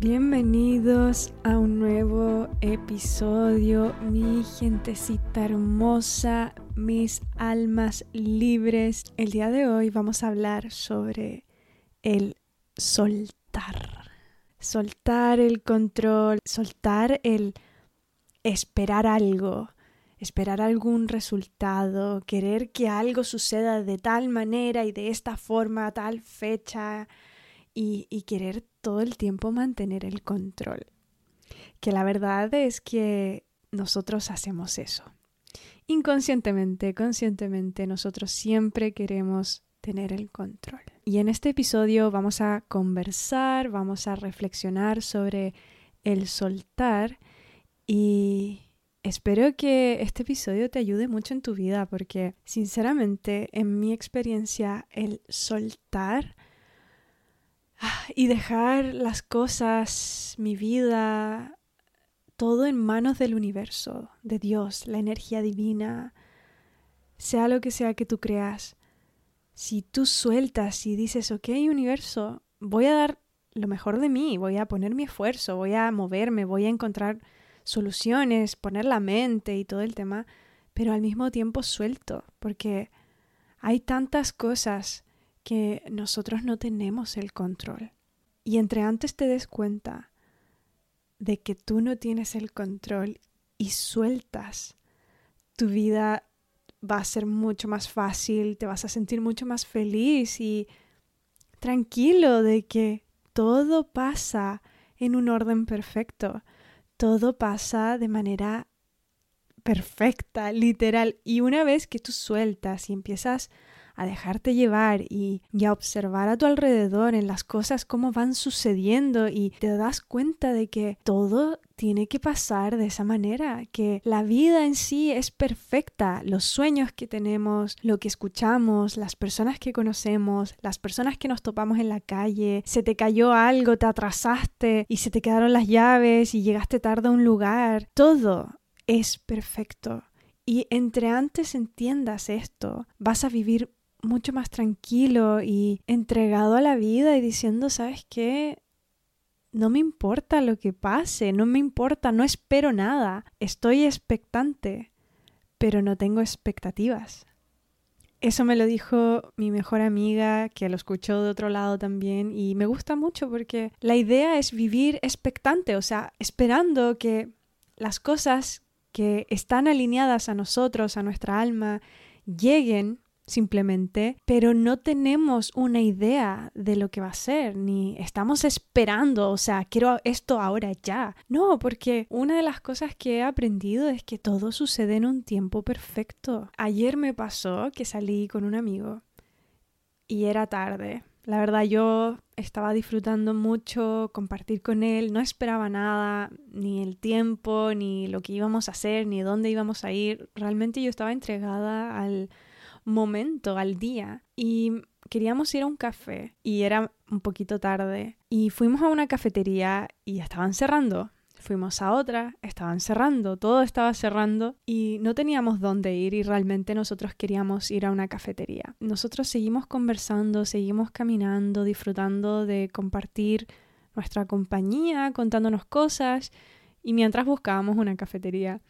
Bienvenidos a un nuevo episodio, mi gentecita hermosa, mis almas libres. El día de hoy vamos a hablar sobre el soltar. Soltar el control, soltar el esperar algo, esperar algún resultado, querer que algo suceda de tal manera y de esta forma, a tal fecha y, y querer todo el tiempo mantener el control. Que la verdad es que nosotros hacemos eso. Inconscientemente, conscientemente, nosotros siempre queremos tener el control. Y en este episodio vamos a conversar, vamos a reflexionar sobre el soltar y espero que este episodio te ayude mucho en tu vida porque sinceramente en mi experiencia el soltar y dejar las cosas, mi vida, todo en manos del universo, de Dios, la energía divina, sea lo que sea que tú creas. Si tú sueltas y dices, ok, universo, voy a dar lo mejor de mí, voy a poner mi esfuerzo, voy a moverme, voy a encontrar soluciones, poner la mente y todo el tema, pero al mismo tiempo suelto, porque hay tantas cosas que nosotros no tenemos el control. Y entre antes te des cuenta de que tú no tienes el control y sueltas, tu vida va a ser mucho más fácil, te vas a sentir mucho más feliz y tranquilo de que todo pasa en un orden perfecto, todo pasa de manera perfecta, literal. Y una vez que tú sueltas y empiezas a dejarte llevar y, a observar a tu alrededor en las cosas cómo van sucediendo y te das cuenta de que todo tiene que pasar de esa manera, que la vida en sí es perfecta, los sueños que tenemos, lo que escuchamos, las personas que conocemos, las personas que nos topamos en la calle, se te cayó algo, te atrasaste y se te quedaron las llaves y llegaste tarde a un lugar, todo es perfecto. Y entre antes entiendas esto, vas a vivir mucho más tranquilo y entregado a la vida y diciendo, ¿sabes qué? No me importa lo que pase, no me importa, no espero nada, estoy expectante, pero no tengo expectativas. Eso me lo dijo mi mejor amiga, que lo escuchó de otro lado también, y me gusta mucho porque la idea es vivir expectante, o sea, esperando que las cosas que están alineadas a nosotros, a nuestra alma, lleguen simplemente, pero no tenemos una idea de lo que va a ser, ni estamos esperando, o sea, quiero esto ahora ya. No, porque una de las cosas que he aprendido es que todo sucede en un tiempo perfecto. Ayer me pasó que salí con un amigo y era tarde. La verdad yo estaba disfrutando mucho compartir con él, no esperaba nada, ni el tiempo, ni lo que íbamos a hacer, ni dónde íbamos a ir. Realmente yo estaba entregada al momento al día y queríamos ir a un café y era un poquito tarde y fuimos a una cafetería y estaban cerrando. Fuimos a otra, estaban cerrando, todo estaba cerrando y no teníamos dónde ir y realmente nosotros queríamos ir a una cafetería. Nosotros seguimos conversando, seguimos caminando, disfrutando de compartir nuestra compañía, contándonos cosas y mientras buscábamos una cafetería.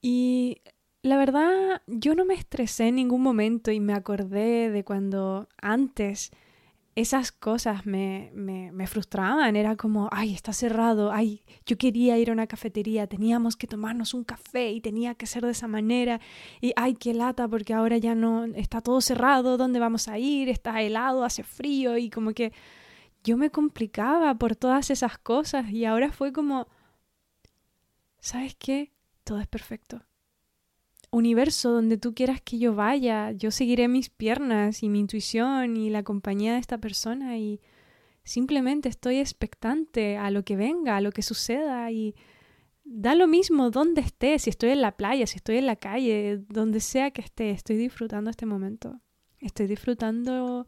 Y la verdad, yo no me estresé en ningún momento y me acordé de cuando antes esas cosas me, me, frustraban. Era como, ay, está cerrado, ay, yo quería ir a una cafetería, teníamos que tomarnos un café y tenía que ser de esa manera. Y ay, qué lata, porque ahora ya no está todo cerrado, ¿dónde vamos a ir? Está helado, hace frío y como que yo me complicaba por todas esas cosas y ahora fue como, ¿sabes qué? Todo es perfecto universo donde tú quieras que yo vaya, yo seguiré mis piernas y mi intuición y la compañía de esta persona y simplemente estoy expectante a lo que venga, a lo que suceda y da lo mismo donde esté, si estoy en la playa, si estoy en la calle, donde sea que esté, estoy disfrutando este momento. Estoy disfrutando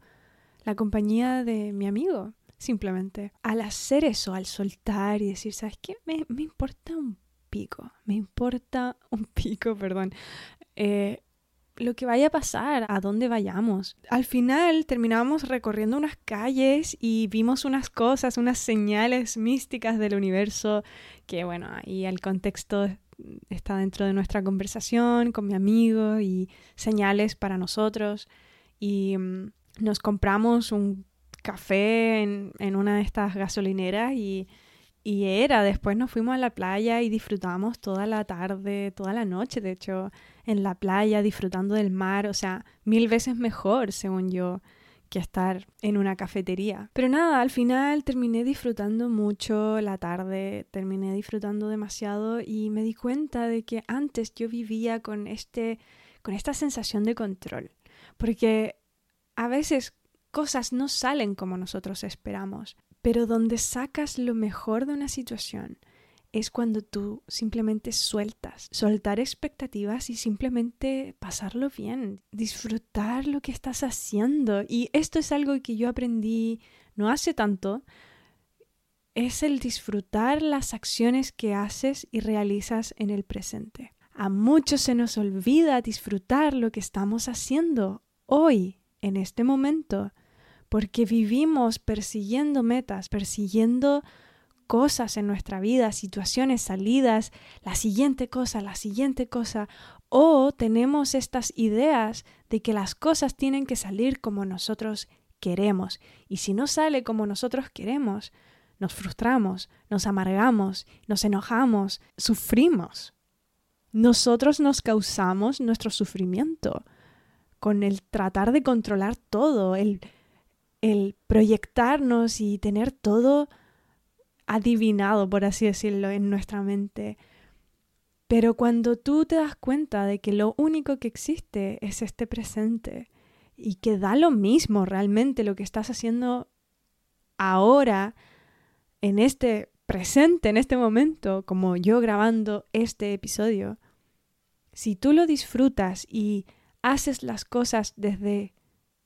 la compañía de mi amigo, simplemente. Al hacer eso, al soltar y decir, ¿sabes qué? Me, me importa un me importa un pico, perdón. Eh, lo que vaya a pasar, a dónde vayamos. Al final terminamos recorriendo unas calles y vimos unas cosas, unas señales místicas del universo, que bueno, ahí el contexto está dentro de nuestra conversación con mi amigo y señales para nosotros. Y mm, nos compramos un café en, en una de estas gasolineras y y era, después nos fuimos a la playa y disfrutamos toda la tarde, toda la noche, de hecho, en la playa, disfrutando del mar, o sea, mil veces mejor, según yo, que estar en una cafetería. Pero nada, al final terminé disfrutando mucho la tarde, terminé disfrutando demasiado y me di cuenta de que antes yo vivía con este con esta sensación de control, porque a veces cosas no salen como nosotros esperamos. Pero donde sacas lo mejor de una situación es cuando tú simplemente sueltas, soltar expectativas y simplemente pasarlo bien, disfrutar lo que estás haciendo. Y esto es algo que yo aprendí no hace tanto, es el disfrutar las acciones que haces y realizas en el presente. A muchos se nos olvida disfrutar lo que estamos haciendo hoy, en este momento porque vivimos persiguiendo metas, persiguiendo cosas en nuestra vida, situaciones, salidas, la siguiente cosa, la siguiente cosa, o tenemos estas ideas de que las cosas tienen que salir como nosotros queremos, y si no sale como nosotros queremos, nos frustramos, nos amargamos, nos enojamos, sufrimos. Nosotros nos causamos nuestro sufrimiento con el tratar de controlar todo, el el proyectarnos y tener todo adivinado, por así decirlo, en nuestra mente. Pero cuando tú te das cuenta de que lo único que existe es este presente y que da lo mismo realmente lo que estás haciendo ahora, en este presente, en este momento, como yo grabando este episodio, si tú lo disfrutas y haces las cosas desde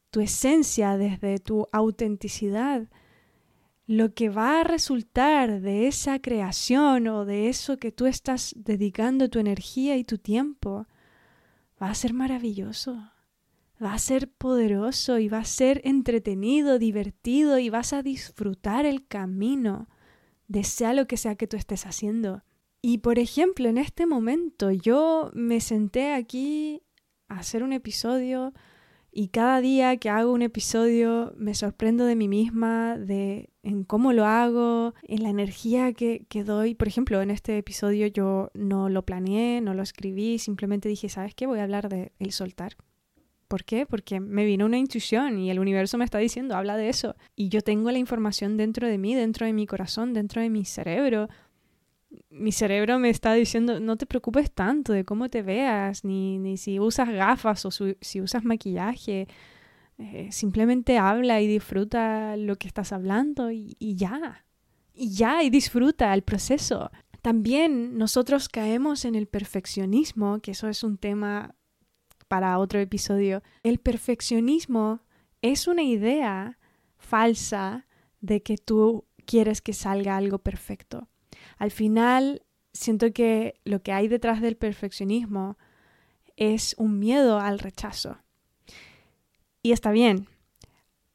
tu esencia, desde tu autenticidad, lo que va a resultar de esa creación o de eso que tú estás dedicando tu energía y tu tiempo, va a ser maravilloso, va a ser poderoso y va a ser entretenido, divertido y vas a disfrutar el camino de sea lo que sea que tú estés haciendo. Y por ejemplo, en este momento yo me senté aquí a hacer un episodio y cada día que hago un episodio me sorprendo de mí misma, de en cómo lo hago, en la energía que, que doy. Por ejemplo, en este episodio yo no lo planeé, no lo escribí, simplemente dije, ¿sabes qué? Voy a hablar de el soltar. ¿Por qué? Porque me vino una intuición y el universo me está diciendo, habla de eso. Y yo tengo la información dentro de mí, dentro de mi corazón, dentro de mi cerebro, mi cerebro me está diciendo, no te preocupes tanto de cómo te veas, ni, ni si usas gafas o si usas maquillaje. Eh, simplemente habla y disfruta lo que estás hablando y, y ya. Y ya, y disfruta el proceso. También nosotros caemos en el perfeccionismo, que eso es un tema para otro episodio. El perfeccionismo es una idea falsa de que tú quieres que salga algo perfecto. Al final, siento que lo que hay detrás del perfeccionismo es un miedo al rechazo. Y está bien,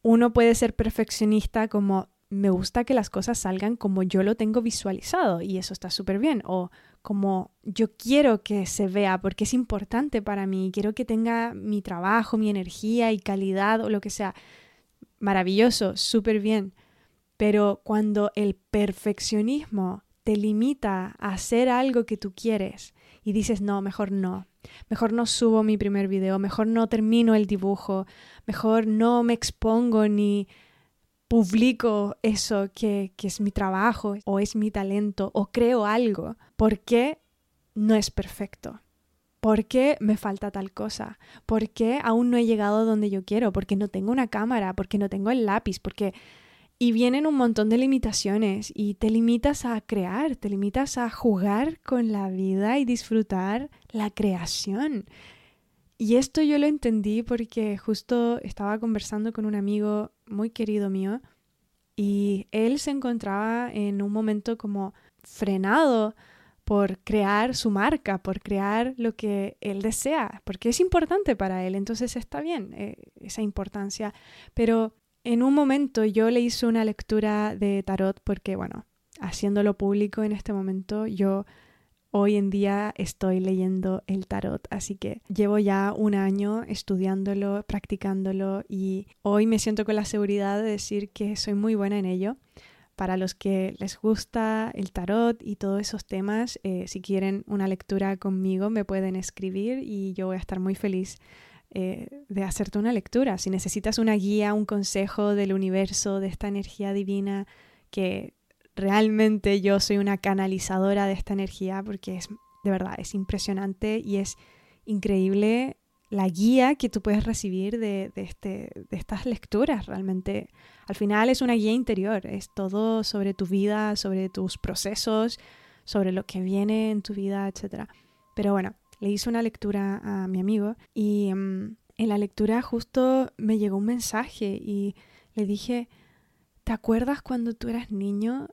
uno puede ser perfeccionista como me gusta que las cosas salgan como yo lo tengo visualizado y eso está súper bien. O como yo quiero que se vea porque es importante para mí, quiero que tenga mi trabajo, mi energía y calidad o lo que sea. Maravilloso, súper bien. Pero cuando el perfeccionismo te limita a hacer algo que tú quieres y dices, no, mejor no, mejor no subo mi primer video, mejor no termino el dibujo, mejor no me expongo ni publico eso que, que es mi trabajo o es mi talento o creo algo, porque no es perfecto. ¿Por qué me falta tal cosa? ¿Por qué aún no he llegado donde yo quiero? Porque no tengo una cámara, porque no tengo el lápiz, porque y vienen un montón de limitaciones y te limitas a crear, te limitas a jugar con la vida y disfrutar la creación. Y esto yo lo entendí porque justo estaba conversando con un amigo muy querido mío y él se encontraba en un momento como frenado por crear su marca, por crear lo que él desea, porque es importante para él, entonces está bien eh, esa importancia. Pero en un momento yo le hice una lectura de tarot porque, bueno, haciéndolo público en este momento, yo hoy en día estoy leyendo el tarot, así que llevo ya un año estudiándolo, practicándolo y hoy me siento con la seguridad de decir que soy muy buena en ello. Para los que les gusta el tarot y todos esos temas, eh, si quieren una lectura conmigo, me pueden escribir y yo voy a estar muy feliz eh, de hacerte una lectura. Si necesitas una guía, un consejo del universo, de esta energía divina, que realmente yo soy una canalizadora de esta energía, porque es de verdad, es impresionante y es increíble la guía que tú puedes recibir de, este, de estas lecturas. Realmente, al final es una guía interior, es todo sobre tu vida, sobre tus procesos, sobre lo que viene en tu vida, etc. Pero bueno, le hice una lectura a mi amigo y mm, en la lectura justo me llegó un mensaje y le dije, ¿te acuerdas cuando tú eras niño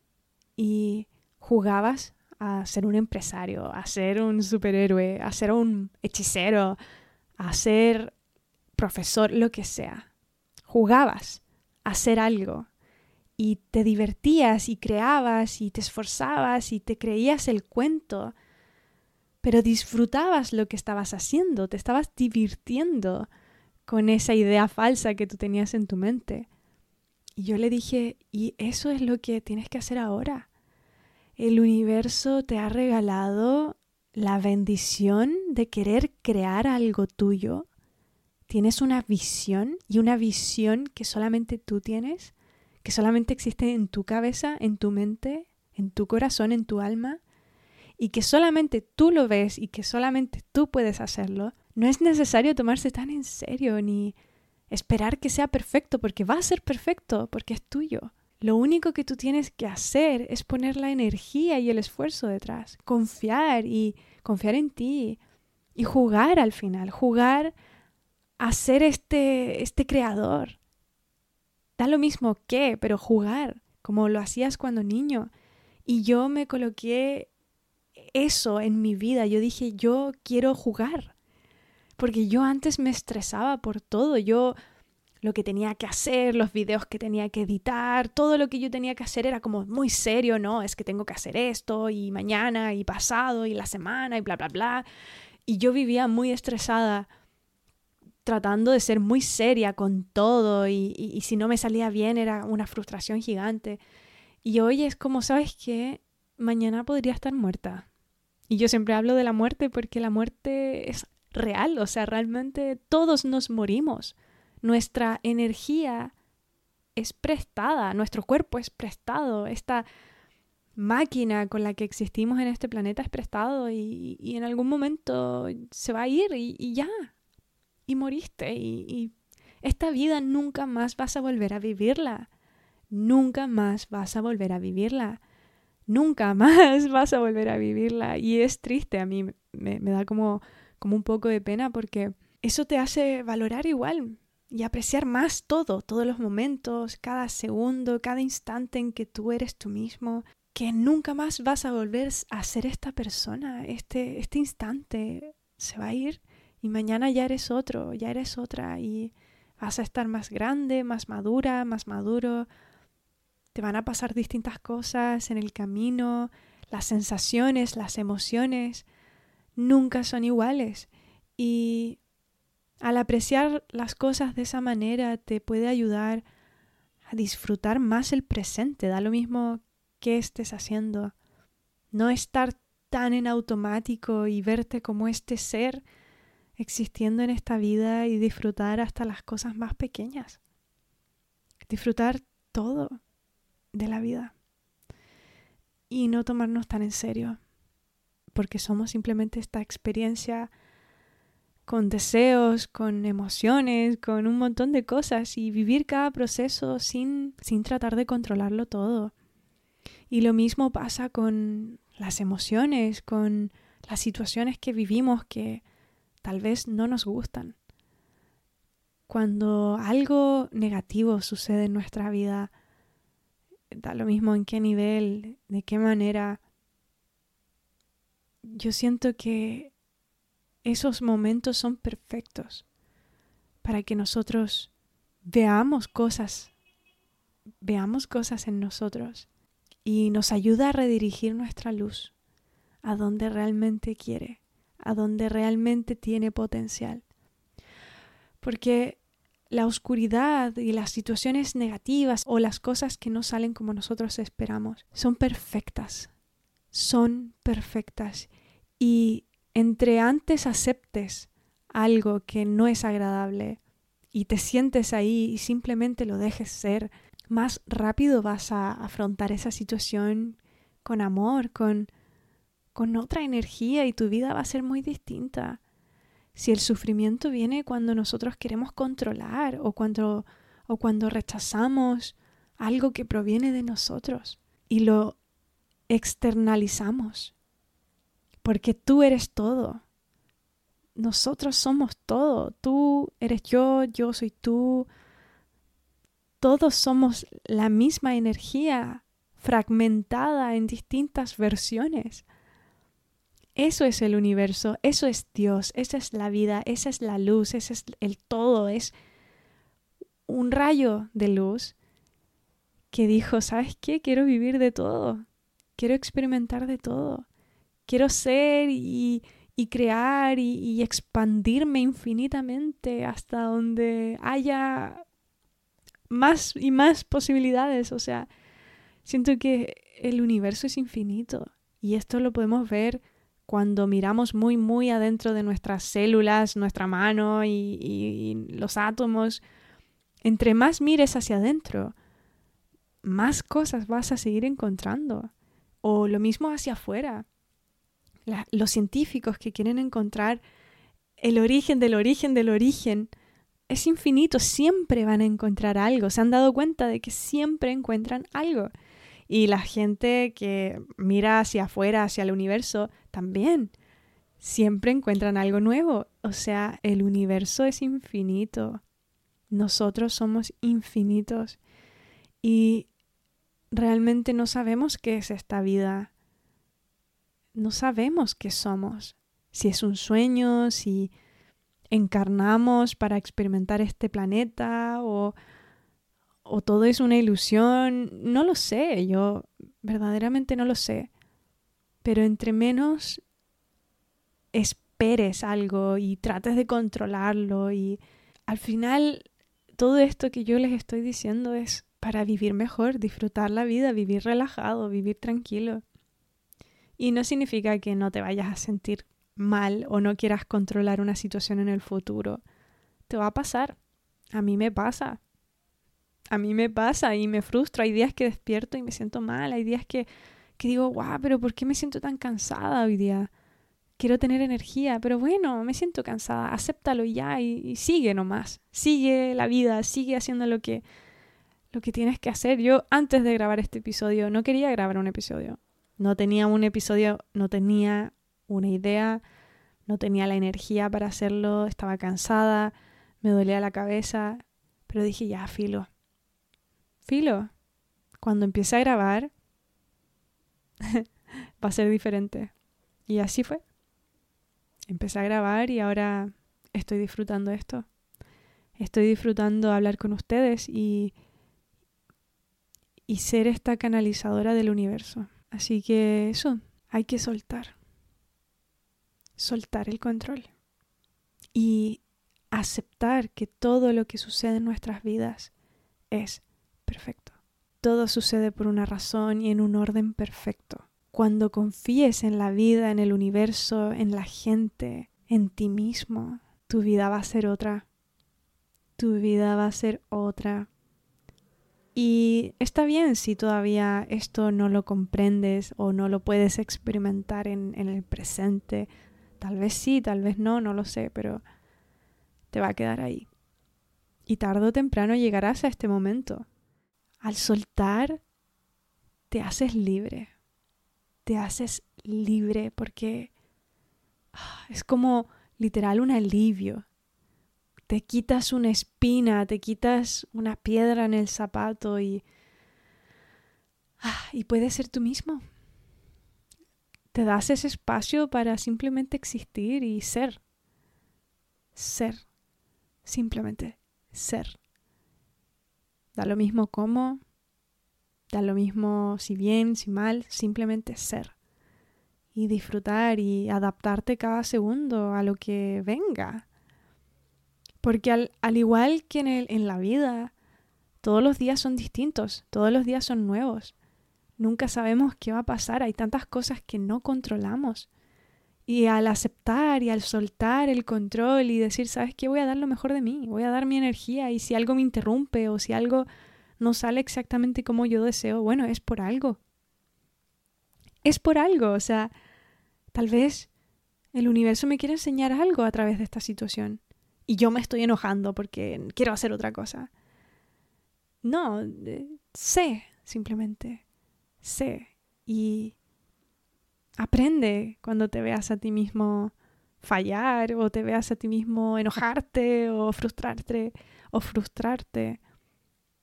y jugabas a ser un empresario, a ser un superhéroe, a ser un hechicero, a ser profesor, lo que sea. Jugabas a hacer algo y te divertías y creabas y te esforzabas y te creías el cuento, pero disfrutabas lo que estabas haciendo, te estabas divirtiendo con esa idea falsa que tú tenías en tu mente. Y yo le dije, y eso es lo que tienes que hacer ahora. El universo te ha regalado la bendición de querer crear algo tuyo, tienes una visión y una visión que solamente tú tienes, que solamente existe en tu cabeza, en tu mente, en tu corazón, en tu alma, y que solamente tú lo ves y que solamente tú puedes hacerlo, no es necesario tomarse tan en serio ni esperar que sea perfecto, porque va a ser perfecto, porque es tuyo. Lo único que tú tienes que hacer es poner la energía y el esfuerzo detrás, confiar y confiar en ti y jugar al final, jugar a ser este, este creador. Da lo mismo que, pero jugar, como lo hacías cuando niño. Y yo me coloqué eso en mi vida. Yo dije, yo quiero jugar. Porque yo antes me estresaba por todo. Yo lo que tenía que hacer, los videos que tenía que editar, todo lo que yo tenía que hacer era como muy serio, ¿no? Es que tengo que hacer esto y mañana y pasado y la semana y bla, bla, bla. Y yo vivía muy estresada tratando de ser muy seria con todo y, si no me salía bien era una frustración gigante. Y hoy es como, ¿sabes qué? Mañana podría estar muerta. Y yo siempre hablo de la muerte porque la muerte es real, o sea, realmente todos nos morimos. Nuestra energía es prestada, nuestro cuerpo es prestado, esta máquina con la que existimos en este planeta es prestado y, en algún momento se va a ir y, ya, y moriste y, y esta vida nunca más vas a volver a vivirla, nunca más vas a volver a vivirla, nunca más vas a volver a vivirla. Y es triste, a mí me, da como, como un poco de pena porque eso te hace valorar igual y apreciar más todo, todos los momentos, cada segundo, cada instante en que tú eres tú mismo, que nunca más vas a volver a ser esta persona, este, este instante se va a ir y mañana ya eres otro, ya eres otra y vas a estar más grande, más madura, más maduro, te van a pasar distintas cosas en el camino, las sensaciones, las emociones nunca son iguales y al apreciar las cosas de esa manera te puede ayudar a disfrutar más el presente, da lo mismo que estés haciendo. No estar tan en automático y verte como este ser existiendo en esta vida y disfrutar hasta las cosas más pequeñas. Disfrutar todo de la vida. Y no tomarnos tan en serio, porque somos simplemente esta experiencia con deseos, con emociones, con un montón de cosas y vivir cada proceso sin, sin tratar de controlarlo todo. Y lo mismo pasa con las emociones, con las situaciones que vivimos que tal vez no nos gustan. Cuando algo negativo sucede en nuestra vida, da lo mismo en qué nivel, de qué manera, yo siento que esos momentos son perfectos para que nosotros veamos cosas, veamos cosas en nosotros y nos ayuda a redirigir nuestra luz a donde realmente quiere, a donde realmente tiene potencial. Porque la oscuridad y las situaciones negativas o las cosas que no salen como nosotros esperamos son perfectas, son perfectas. Y entre antes aceptes algo que no es agradable y te sientes ahí y simplemente lo dejes ser, más rápido vas a afrontar esa situación con amor, con, con otra energía y tu vida va a ser muy distinta. Si el sufrimiento viene cuando nosotros queremos controlar o cuando, o cuando rechazamos algo que proviene de nosotros y lo externalizamos, porque tú eres todo. Nosotros somos todo. Tú eres yo, yo soy tú. Todos somos la misma energía fragmentada en distintas versiones. Eso es el universo, eso es Dios, esa es la vida, esa es la luz, ese es el todo, es un rayo de luz que dijo, ¿sabes qué? Quiero vivir de todo, quiero experimentar de todo, quiero ser y, crear y, y expandirme infinitamente hasta donde haya más y más posibilidades, o sea, siento que el universo es infinito y esto lo podemos ver cuando miramos muy, muy adentro de nuestras células, nuestra mano y, los átomos, entre más mires hacia adentro, más cosas vas a seguir encontrando. O lo mismo hacia afuera. los científicos que quieren encontrar el origen del origen del origen es infinito, siempre van a encontrar algo. Se han dado cuenta de que siempre encuentran algo. Y la gente que mira hacia afuera, hacia el universo, también siempre encuentran algo nuevo. O sea, el universo es infinito. Nosotros somos infinitos. Y realmente no sabemos qué es esta vida. No sabemos qué somos. Si es un sueño, si encarnamos para experimentar este planeta o o todo es una ilusión, no lo sé, yo verdaderamente no lo sé. Pero entre menos esperes algo y trates de controlarlo y al final todo esto que yo les estoy diciendo es para vivir mejor, disfrutar la vida, vivir relajado, vivir tranquilo. Y no significa que no te vayas a sentir mal o no quieras controlar una situación en el futuro. Te va a pasar. A mí me pasa a mí me pasa y me frustra. Hay días que despierto y me siento mal. Hay días que, que digo, guau, pero ¿por qué me siento tan cansada hoy día? Quiero tener energía, pero bueno, me siento cansada. Acéptalo ya y, sigue nomás. Sigue la vida, sigue haciendo lo que, lo que tienes que hacer. Yo antes de grabar este episodio no quería grabar un episodio. No tenía un episodio, no tenía una idea, no tenía la energía para hacerlo, estaba cansada, me dolía la cabeza, pero dije ya, filo, filo, cuando empiece a grabar, va a ser diferente. Y así fue. Empecé a grabar y ahora estoy disfrutando esto. Estoy disfrutando hablar con ustedes y, y ser esta canalizadora del universo. Así que eso, hay que soltar. Soltar el control. Y aceptar que todo lo que sucede en nuestras vidas es perfecto. Todo sucede por una razón y en un orden perfecto. Cuando confíes en la vida, en el universo, en la gente, en ti mismo, tu vida va a ser otra. Tu vida va a ser otra. Y está bien si todavía esto no lo comprendes o no lo puedes experimentar en, en, el presente. Tal vez sí, tal vez no, no lo sé, pero te va a quedar ahí. Y tarde o temprano llegarás a este momento. Al soltar, te haces libre. Te haces libre porque ah, es como literal un alivio. Te quitas una espina, te quitas una piedra en el zapato y, ah, y puedes ser tú mismo. te das ese espacio para simplemente existir y ser. Ser. Simplemente ser. Da lo mismo cómo, da lo mismo si bien, si mal, simplemente ser. Y disfrutar y adaptarte cada segundo a lo que venga. Porque al, al igual que en, el, en la vida, todos los días son distintos, todos los días son nuevos. Nunca sabemos qué va a pasar, hay tantas cosas que no controlamos. Y al aceptar y al soltar el control y decir, ¿sabes qué? Voy a dar lo mejor de mí, voy a dar mi energía y si algo me interrumpe o si algo no sale exactamente como yo deseo, bueno, es por algo. Es por algo, o sea, tal vez el universo me quiere enseñar algo a través de esta situación y yo me estoy enojando porque quiero hacer otra cosa. No, sé, simplemente, sé. Y aprende cuando te veas a ti mismo fallar o te veas a ti mismo enojarte o frustrarte o frustrarte.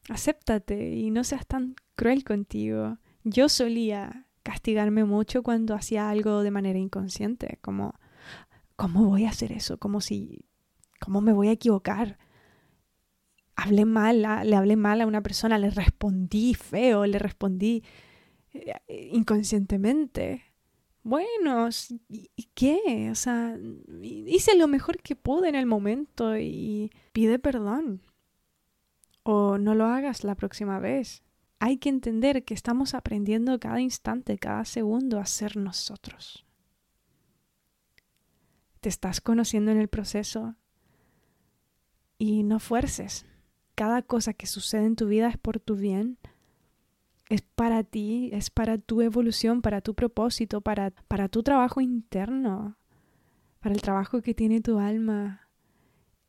Acéptate y no seas tan cruel contigo. Yo solía castigarme mucho cuando hacía algo de manera inconsciente, como ¿cómo voy a hacer eso? Como si ¿cómo me voy a equivocar? hablé mal, le hablé mal a una persona, le respondí feo, le respondí eh, inconscientemente. Bueno, ¿y qué? O sea, hice lo mejor que pude en el momento y pide perdón. O no lo hagas la próxima vez. Hay que entender que estamos aprendiendo cada instante, cada segundo a ser nosotros. Te estás conociendo en el proceso y no fuerces cada cosa que sucede en tu vida es por tu bien, es para ti, es para tu evolución, para tu propósito, para, para tu trabajo interno, para el trabajo que tiene tu alma.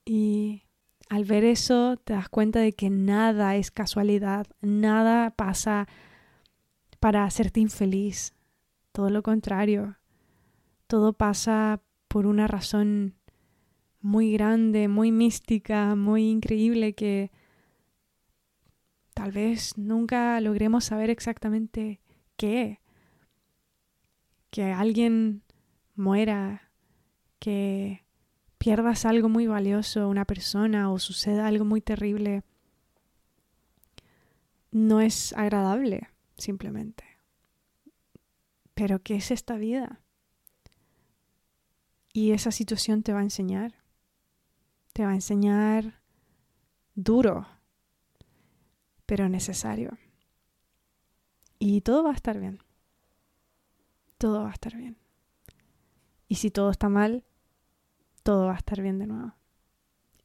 Y al ver eso te das cuenta de que nada es casualidad, nada pasa para hacerte infeliz, todo lo contrario, todo pasa por una razón muy grande, muy mística, muy increíble que tal vez nunca logremos saber exactamente qué. Que alguien muera, que pierdas algo muy valioso, una persona, o suceda algo muy terrible, no es agradable, simplemente. Pero ¿qué es esta vida? Y esa situación te va a enseñar. Te va a enseñar duro pero necesario. Y todo va a estar bien. Todo va a estar bien. Y si todo está mal, todo va a estar bien de nuevo.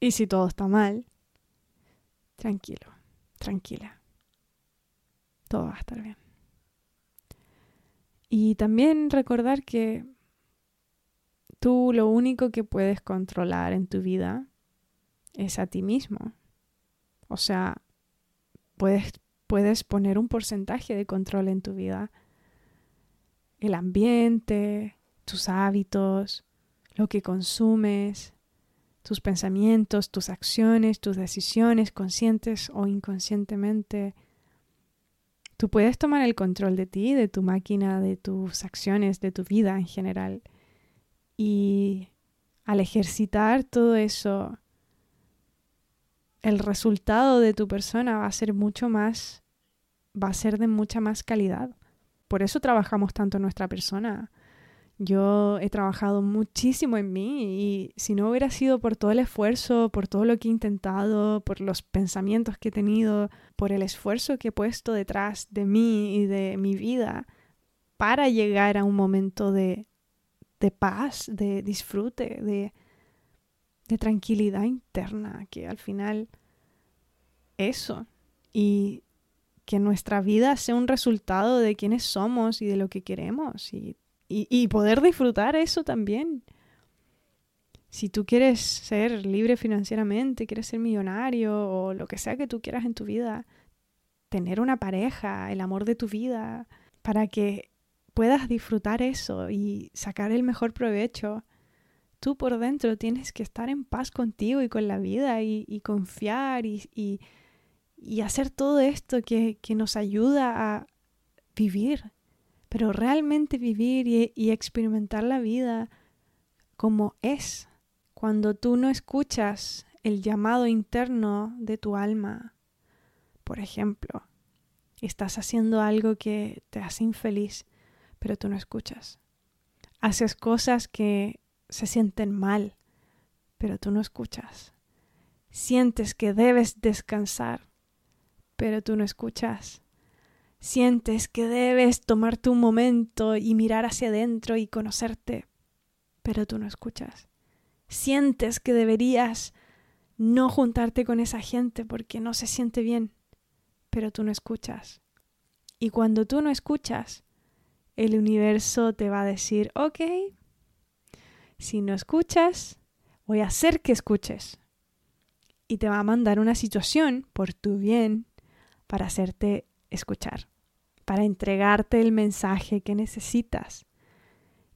Y si todo está mal, tranquilo, tranquila. Todo va a estar bien. Y también recordar que tú lo único que puedes controlar en tu vida es a ti mismo. O sea, puedes, puedes poner un porcentaje de control en tu vida. El ambiente, tus hábitos, lo que consumes, tus pensamientos, tus acciones, tus decisiones, conscientes o inconscientemente. Tú puedes tomar el control de ti, de tu máquina, de tus acciones, de tu vida en general. Y al ejercitar todo eso el resultado de tu persona va a ser mucho más, va a ser de mucha más calidad. Por eso trabajamos tanto en nuestra persona. Yo he trabajado muchísimo en mí y si no hubiera sido por todo el esfuerzo, por todo lo que he intentado, por los pensamientos que he tenido, por el esfuerzo que he puesto detrás de mí y de mi vida para llegar a un momento de, de paz, de disfrute, de, de tranquilidad interna, que al final eso y que nuestra vida sea un resultado de quiénes somos y de lo que queremos y, y, poder disfrutar eso también. Si tú quieres ser libre financieramente, quieres ser millonario o lo que sea que tú quieras en tu vida, tener una pareja, el amor de tu vida, para que puedas disfrutar eso y sacar el mejor provecho tú por dentro tienes que estar en paz contigo y con la vida y, confiar y, hacer todo esto que, nos ayuda a vivir, pero realmente vivir y experimentar la vida como es. Cuando tú no escuchas el llamado interno de tu alma, por ejemplo, estás haciendo algo que te hace infeliz, pero tú no escuchas. Haces cosas que se sienten mal, pero tú no escuchas. Sientes que debes descansar, pero tú no escuchas. Sientes que debes tomarte un momento y mirar hacia adentro y conocerte, pero tú no escuchas. Sientes que deberías no juntarte con esa gente porque no se siente bien, pero tú no escuchas. Y cuando tú no escuchas, el universo te va a decir, ok, si no escuchas, voy a hacer que escuches. Y te va a mandar una situación por tu bien para hacerte escuchar para entregarte el mensaje que necesitas.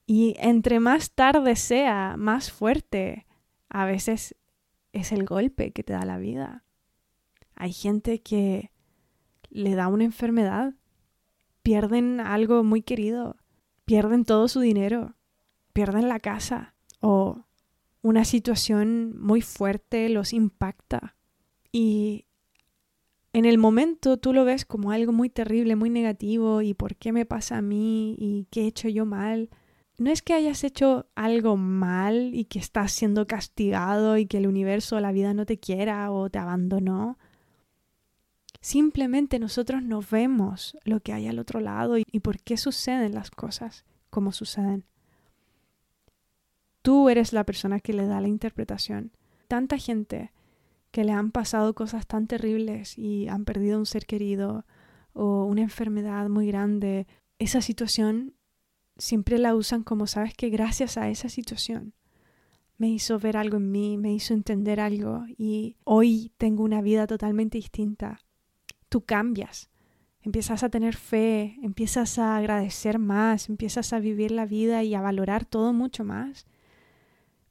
Y entre más tarde sea, más fuerte, a veces es el golpe que te da la vida. Hay gente que le da una enfermedad, pierden algo muy querido, pierden todo su dinero, pierden la casa o una situación muy fuerte los impacta. Y en el momento tú lo ves como algo muy terrible, muy negativo, y por qué me pasa a mí, y qué he hecho yo mal. No es que hayas hecho algo mal y que estás siendo castigado y que el universo o la vida no te quiera o te abandonó. Simplemente nosotros no vemos lo que hay al otro lado y, y por qué suceden las cosas como suceden. Tú eres la persona que le da la interpretación. Tanta gente que le han pasado cosas tan terribles y han perdido un ser querido o una enfermedad muy grande, esa situación siempre la usan como sabes que gracias a esa situación me hizo ver algo en mí, me hizo entender algo y hoy tengo una vida totalmente distinta. Tú cambias, empiezas a tener fe, empiezas a agradecer más, empiezas a vivir la vida y a valorar todo mucho más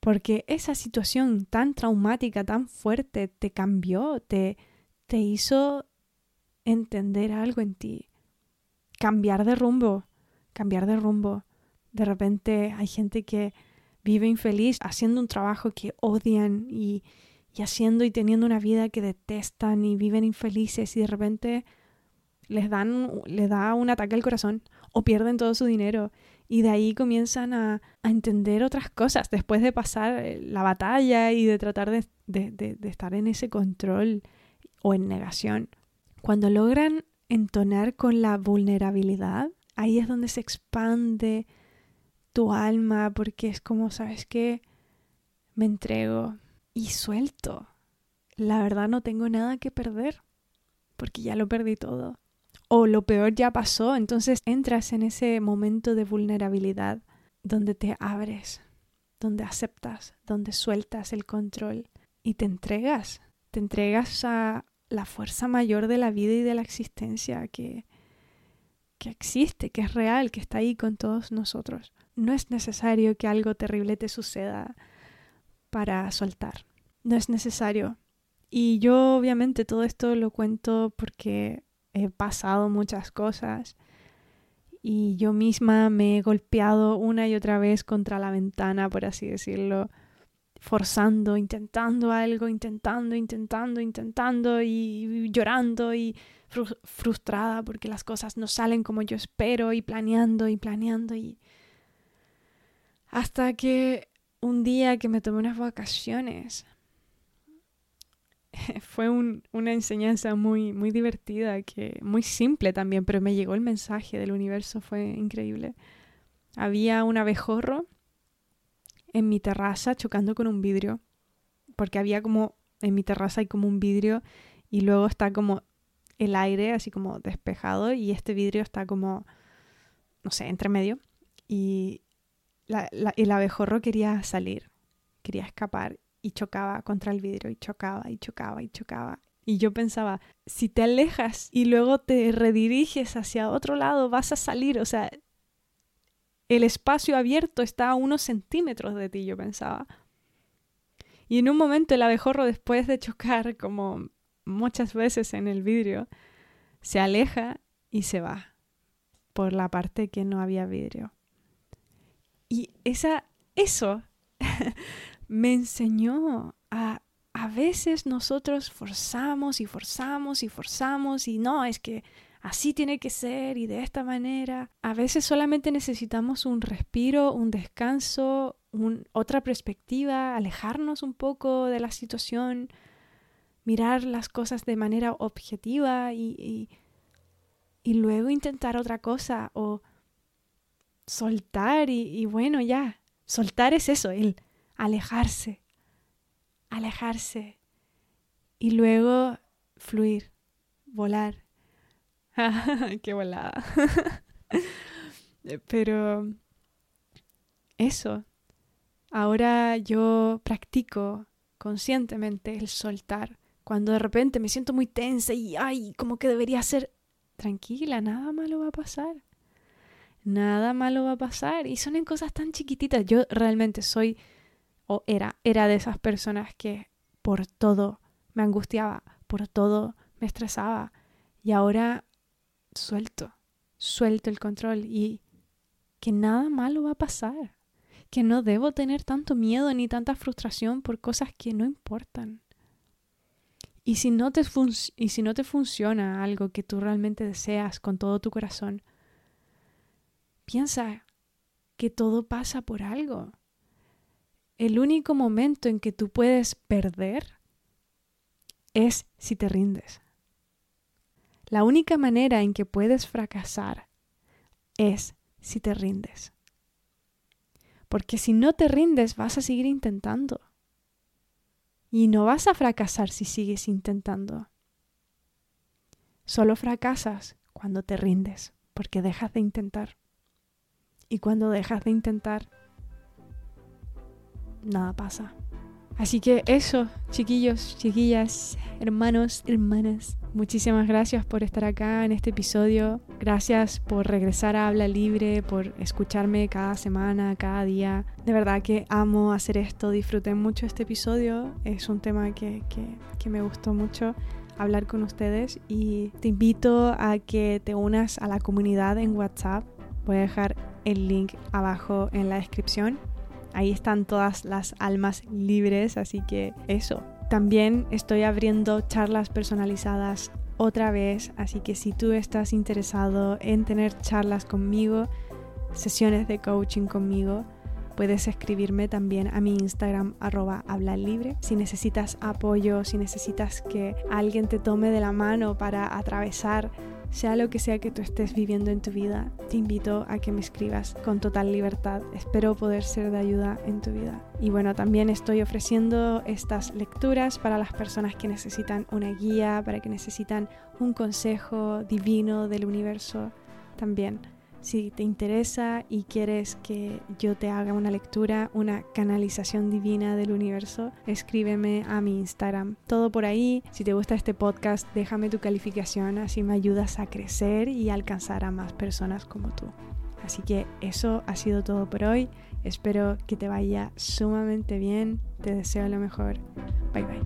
porque esa situación tan traumática, tan fuerte, te cambió, te, te hizo entender algo en ti, cambiar de rumbo, cambiar de rumbo. De repente hay gente que vive infeliz haciendo un trabajo que odian y, y haciendo y teniendo una vida que detestan y viven infelices y de repente les dan les da un ataque al corazón o pierden todo su dinero y de ahí comienzan a, entender otras cosas después de pasar eh, la batalla y de tratar de, de estar en ese control o en negación. Cuando logran entonar con la vulnerabilidad, ahí es donde se expande tu alma porque es como, ¿sabes qué? Me entrego y suelto. La verdad no tengo nada que perder porque ya lo perdí todo o lo peor ya pasó, entonces entras en ese momento de vulnerabilidad donde te abres, donde aceptas, donde sueltas el control y te entregas, te entregas a la fuerza mayor de la vida y de la existencia que, que existe, que es real, que está ahí con todos nosotros. No es necesario que algo terrible te suceda para soltar. No es necesario. Y yo obviamente todo esto lo cuento porque he pasado muchas cosas y yo misma me he golpeado una y otra vez contra la ventana, por así decirlo, forzando, intentando algo, intentando, intentando, intentando y, llorando y frustrada porque las cosas no salen como yo espero y planeando y planeando y hasta que un día que me tomé unas vacaciones fue una enseñanza muy, muy divertida, que, muy simple también, pero me llegó el mensaje del universo, fue increíble. Había un abejorro en mi terraza chocando con un vidrio, porque había como, en mi terraza hay como un vidrio y luego está como el aire así como despejado y este vidrio está como, no sé, entre medio. Y el abejorro quería salir, quería escapar y chocaba contra el vidrio y chocaba y chocaba y chocaba. Y yo pensaba, si te alejas y luego te rediriges hacia otro lado, vas a salir. O sea, el espacio abierto está a unos centímetros de ti, yo pensaba. Y en un momento el abejorro, después de chocar, como muchas veces en el vidrio, se aleja y se va. por la parte que no había vidrio. Y esa, eso me enseñó a a veces nosotros forzamos y forzamos y forzamos y no, es que así tiene que ser y de esta manera. A veces solamente necesitamos un respiro, un descanso, otra perspectiva, alejarnos un poco de la situación, mirar las cosas de manera objetiva y, y, luego intentar otra cosa o soltar y, y bueno, ya, soltar es eso, el alejarse alejarse y luego fluir, volar. ¡Qué volada! Pero eso, ahora yo practico conscientemente el soltar. Cuando de repente me siento muy tensa y ay, como que debería ser tranquila, nada malo va a pasar. Nada malo va a pasar. Y son en cosas tan chiquititas. Yo realmente soy o era, era de esas personas que por todo me angustiaba, por todo me estresaba y ahora suelto, suelto el control y que nada malo va a pasar, que no debo tener tanto miedo ni tanta frustración por cosas que no importan. Y si no te, y si no te funciona algo que tú realmente deseas con todo tu corazón, piensa que todo pasa por algo el único momento en que tú puedes perder es si te rindes. La única manera en que puedes fracasar es si te rindes. Porque si no te rindes vas a seguir intentando. Y no vas a fracasar si sigues intentando. Solo fracasas cuando te rindes, porque dejas de intentar. Y cuando dejas de intentar, nada pasa. Así que eso, chiquillos, chiquillas, hermanos, hermanas, muchísimas gracias por estar acá en este episodio. Gracias por regresar a Habla Libre, por escucharme cada semana, cada día. De verdad que amo hacer esto, disfruté mucho este episodio. Es un tema que, que me gustó mucho hablar con ustedes y te invito a que te unas a la comunidad en WhatsApp. Voy a dejar el link abajo en la descripción Ahí están todas las almas libres, así que eso. También estoy abriendo charlas personalizadas otra vez, así que si tú estás interesado en tener charlas conmigo, sesiones de coaching conmigo, puedes escribirme también a mi Instagram arroba libre. Si necesitas apoyo, si necesitas que alguien te tome de la mano para atravesar sea lo que sea que tú estés viviendo en tu vida, te invito a que me escribas con total libertad. Espero poder ser de ayuda en tu vida. Y bueno, también estoy ofreciendo estas lecturas para las personas que necesitan una guía, para que necesitan un consejo divino del universo también. Si te interesa y quieres que yo te haga una lectura, una canalización divina del universo, escríbeme a mi Instagram. Todo por ahí. Si te gusta este podcast, déjame tu calificación, así me ayudas a crecer y alcanzar a más personas como tú. Así que eso ha sido todo por hoy. Espero que te vaya sumamente bien. Te deseo lo mejor. Bye bye.